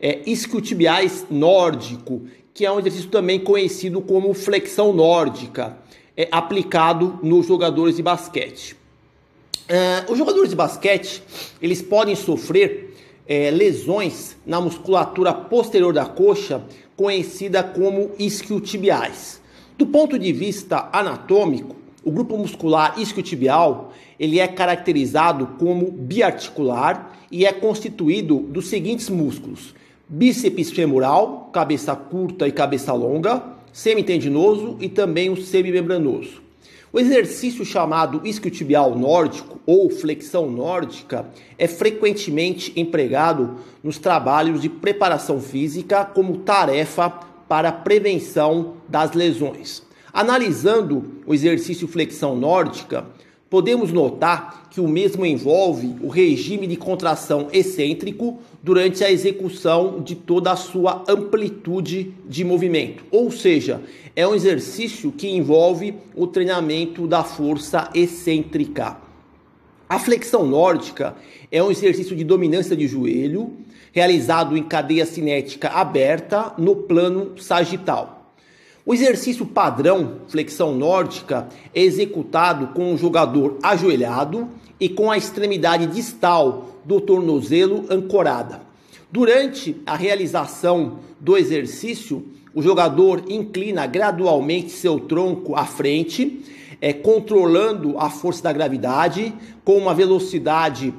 é, isquiotibiais nórdico, que é um exercício também conhecido como flexão nórdica, é, aplicado nos jogadores de basquete. É, os jogadores de basquete eles podem sofrer é, lesões na musculatura posterior da coxa, conhecida como isquiotibiais. Do ponto de vista anatômico, o grupo muscular isquiotibial ele é caracterizado como biarticular e é constituído dos seguintes músculos: bíceps femoral, cabeça curta e cabeça longa, semitendinoso e também o semimembranoso. O exercício chamado isquiotibial nórdico ou flexão nórdica é frequentemente empregado nos trabalhos de preparação física como tarefa para prevenção das lesões. Analisando o exercício flexão nórdica, podemos notar que o mesmo envolve o regime de contração excêntrico durante a execução de toda a sua amplitude de movimento. Ou seja, é um exercício que envolve o treinamento da força excêntrica. A flexão nórdica é um exercício de dominância de joelho realizado em cadeia cinética aberta no plano sagital. O exercício padrão, flexão nórdica, é executado com o jogador ajoelhado e com a extremidade distal do tornozelo ancorada. Durante a realização do exercício, o jogador inclina gradualmente seu tronco à frente, é, controlando a força da gravidade com uma velocidade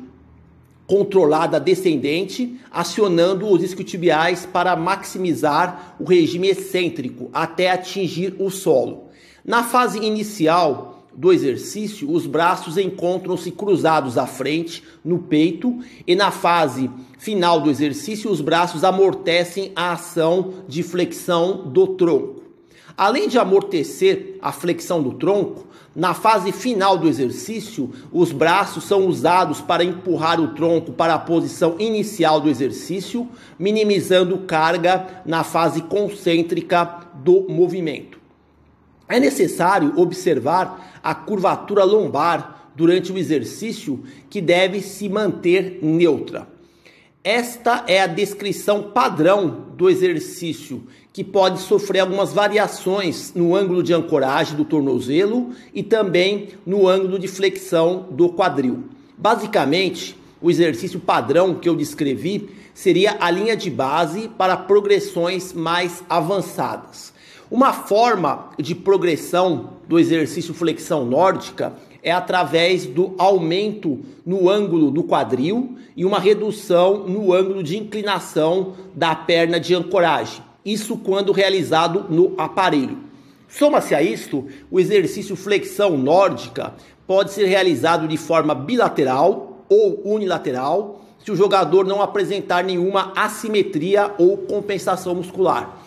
controlada descendente, acionando os isquiotibiais para maximizar o regime excêntrico até atingir o solo. Na fase inicial do exercício, os braços encontram-se cruzados à frente, no peito, e na fase final do exercício, os braços amortecem a ação de flexão do tronco. Além de amortecer a flexão do tronco, na fase final do exercício, os braços são usados para empurrar o tronco para a posição inicial do exercício, minimizando carga na fase concêntrica do movimento. É necessário observar a curvatura lombar durante o exercício, que deve se manter neutra. Esta é a descrição padrão do exercício, que pode sofrer algumas variações no ângulo de ancoragem do tornozelo e também no ângulo de flexão do quadril. Basicamente, o exercício padrão que eu descrevi seria a linha de base para progressões mais avançadas. Uma forma de progressão do exercício flexão nórdica é através do aumento no ângulo do quadril e uma redução no ângulo de inclinação da perna de ancoragem. Isso quando realizado no aparelho. Soma-se a isto, o exercício flexão nórdica pode ser realizado de forma bilateral ou unilateral, se o jogador não apresentar nenhuma assimetria ou compensação muscular.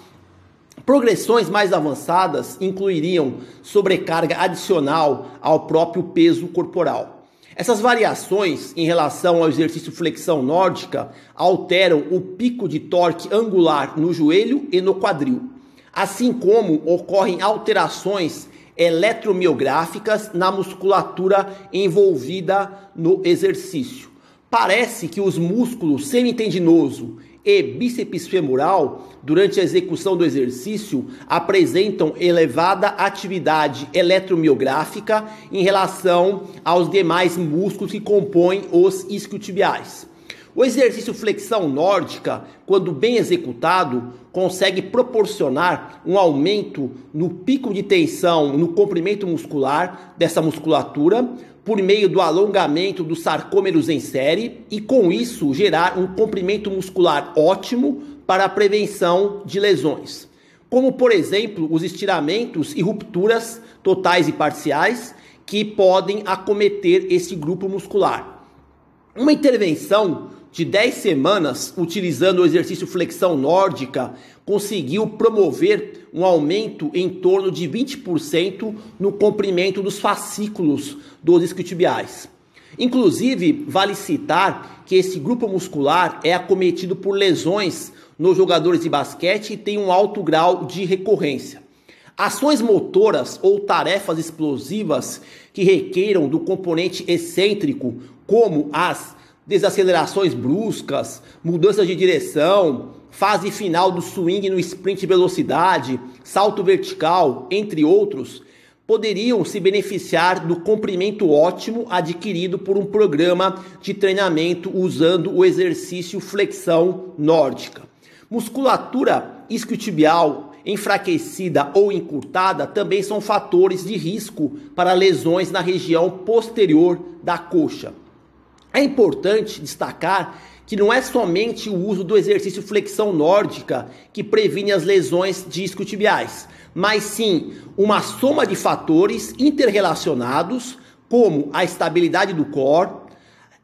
Progressões mais avançadas incluiriam sobrecarga adicional ao próprio peso corporal. Essas variações em relação ao exercício flexão nórdica alteram o pico de torque angular no joelho e no quadril, assim como ocorrem alterações eletromiográficas na musculatura envolvida no exercício. Parece que os músculos semitendinoso e bíceps femoral, durante a execução do exercício, apresentam elevada atividade eletromiográfica em relação aos demais músculos que compõem os isquiotibiais. O exercício flexão nórdica, quando bem executado, consegue proporcionar um aumento no pico de tensão, no comprimento muscular dessa musculatura, por meio do alongamento dos sarcômeros em série e com isso gerar um comprimento muscular ótimo para a prevenção de lesões, como por exemplo os estiramentos e rupturas totais e parciais que podem acometer esse grupo muscular. Uma intervenção de 10 semanas, utilizando o exercício flexão nórdica, conseguiu promover um aumento em torno de 20% no comprimento dos fascículos dos isquiotibiais. Inclusive, vale citar que esse grupo muscular é acometido por lesões nos jogadores de basquete e tem um alto grau de recorrência. Ações motoras ou tarefas explosivas que requeiram do componente excêntrico, como as desacelerações bruscas, mudanças de direção, fase final do swing no sprint velocidade, salto vertical, entre outros, poderiam se beneficiar do comprimento ótimo adquirido por um programa de treinamento usando o exercício flexão nórdica. Musculatura isquiotibial enfraquecida ou encurtada também são fatores de risco para lesões na região posterior da coxa. É importante destacar que não é somente o uso do exercício flexão nórdica que previne as lesões discotibiais, mas sim uma soma de fatores interrelacionados, como a estabilidade do core,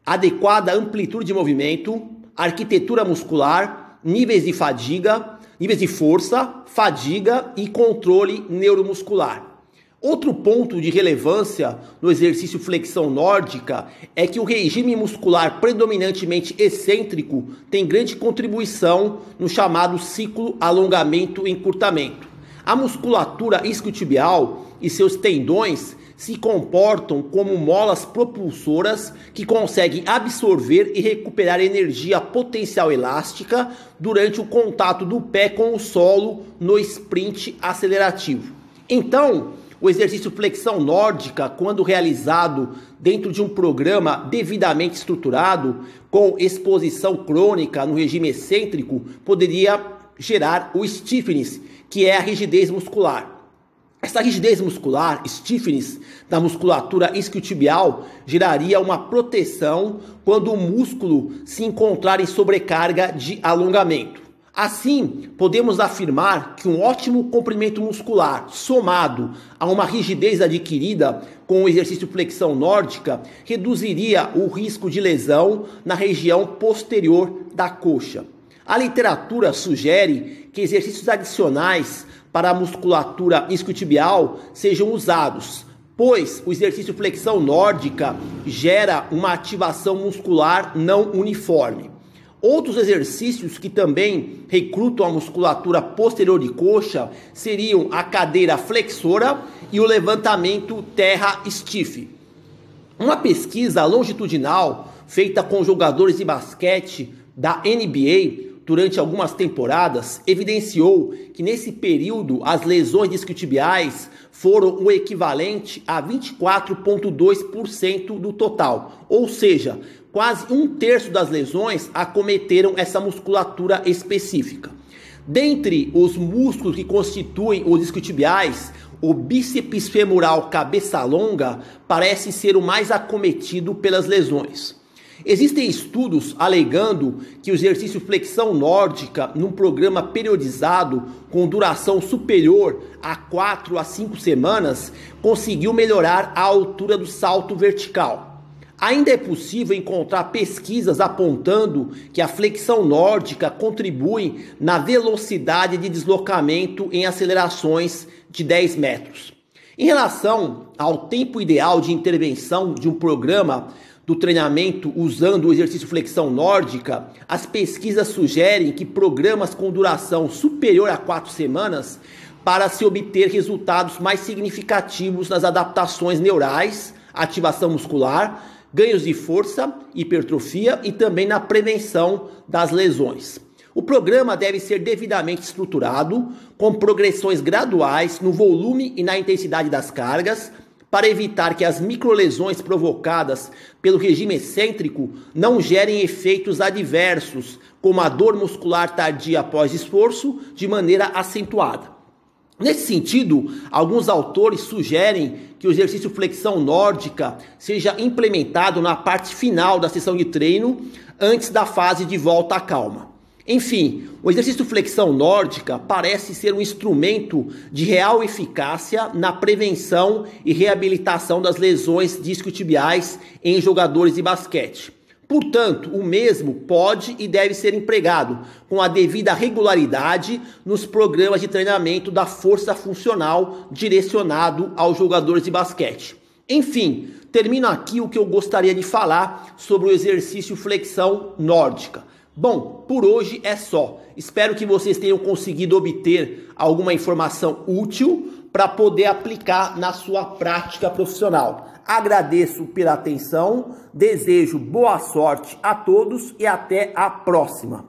adequada amplitude de movimento, arquitetura muscular, níveis de fadiga, níveis de força, fadiga e controle neuromuscular. Outro ponto de relevância no exercício flexão nórdica é que o regime muscular predominantemente excêntrico tem grande contribuição no chamado ciclo alongamento-encurtamento. A musculatura isquiotibial e seus tendões se comportam como molas propulsoras que conseguem absorver e recuperar energia potencial elástica durante o contato do pé com o solo no sprint acelerativo. Então, o exercício flexão nórdica, quando realizado dentro de um programa devidamente estruturado, com exposição crônica no regime excêntrico, poderia gerar o stiffness, que é a rigidez muscular. Essa rigidez muscular, stiffness, da musculatura isquiotibial geraria uma proteção quando o músculo se encontrar em sobrecarga de alongamento. Assim, podemos afirmar que um ótimo comprimento muscular, somado a uma rigidez adquirida com o exercício flexão nórdica, reduziria o risco de lesão na região posterior da coxa. A literatura sugere que exercícios adicionais para a musculatura isquiotibial sejam usados, pois o exercício flexão nórdica gera uma ativação muscular não uniforme. Outros exercícios que também recrutam a musculatura posterior de coxa seriam a cadeira flexora e o levantamento terra stiff. Uma pesquisa longitudinal feita com jogadores de basquete da NBA durante algumas temporadas, evidenciou que nesse período as lesões discotibiais foram o equivalente a 24,2% do total, ou seja, quase um terço das lesões acometeram essa musculatura específica. Dentre os músculos que constituem os isquiotibiais, o bíceps femoral cabeça longa parece ser o mais acometido pelas lesões. Existem estudos alegando que o exercício flexão nórdica, num programa periodizado com duração superior a 4 a 5 semanas, conseguiu melhorar a altura do salto vertical. Ainda é possível encontrar pesquisas apontando que a flexão nórdica contribui na velocidade de deslocamento em acelerações de 10 metros. Em relação ao tempo ideal de intervenção de um programa do treinamento usando o exercício flexão nórdica, as pesquisas sugerem que programas com duração superior a quatro semanas para se obter resultados mais significativos nas adaptações neurais, ativação muscular, ganhos de força, hipertrofia e também na prevenção das lesões. O programa deve ser devidamente estruturado, com progressões graduais no volume e na intensidade das cargas, para evitar que as microlesões provocadas pelo regime excêntrico não gerem efeitos adversos, como a dor muscular tardia após esforço, de maneira acentuada. Nesse sentido, alguns autores sugerem que o exercício flexão nórdica seja implementado na parte final da sessão de treino, antes da fase de volta à calma. Enfim, o exercício flexão nórdica parece ser um instrumento de real eficácia na prevenção e reabilitação das lesões discotibiais em jogadores de basquete. Portanto, o mesmo pode e deve ser empregado com a devida regularidade nos programas de treinamento da força funcional direcionado aos jogadores de basquete. Enfim, termino aqui o que eu gostaria de falar sobre o exercício flexão nórdica. Bom, por hoje é só. Espero que vocês tenham conseguido obter alguma informação útil para poder aplicar na sua prática profissional. Agradeço pela atenção, desejo boa sorte a todos e até a próxima.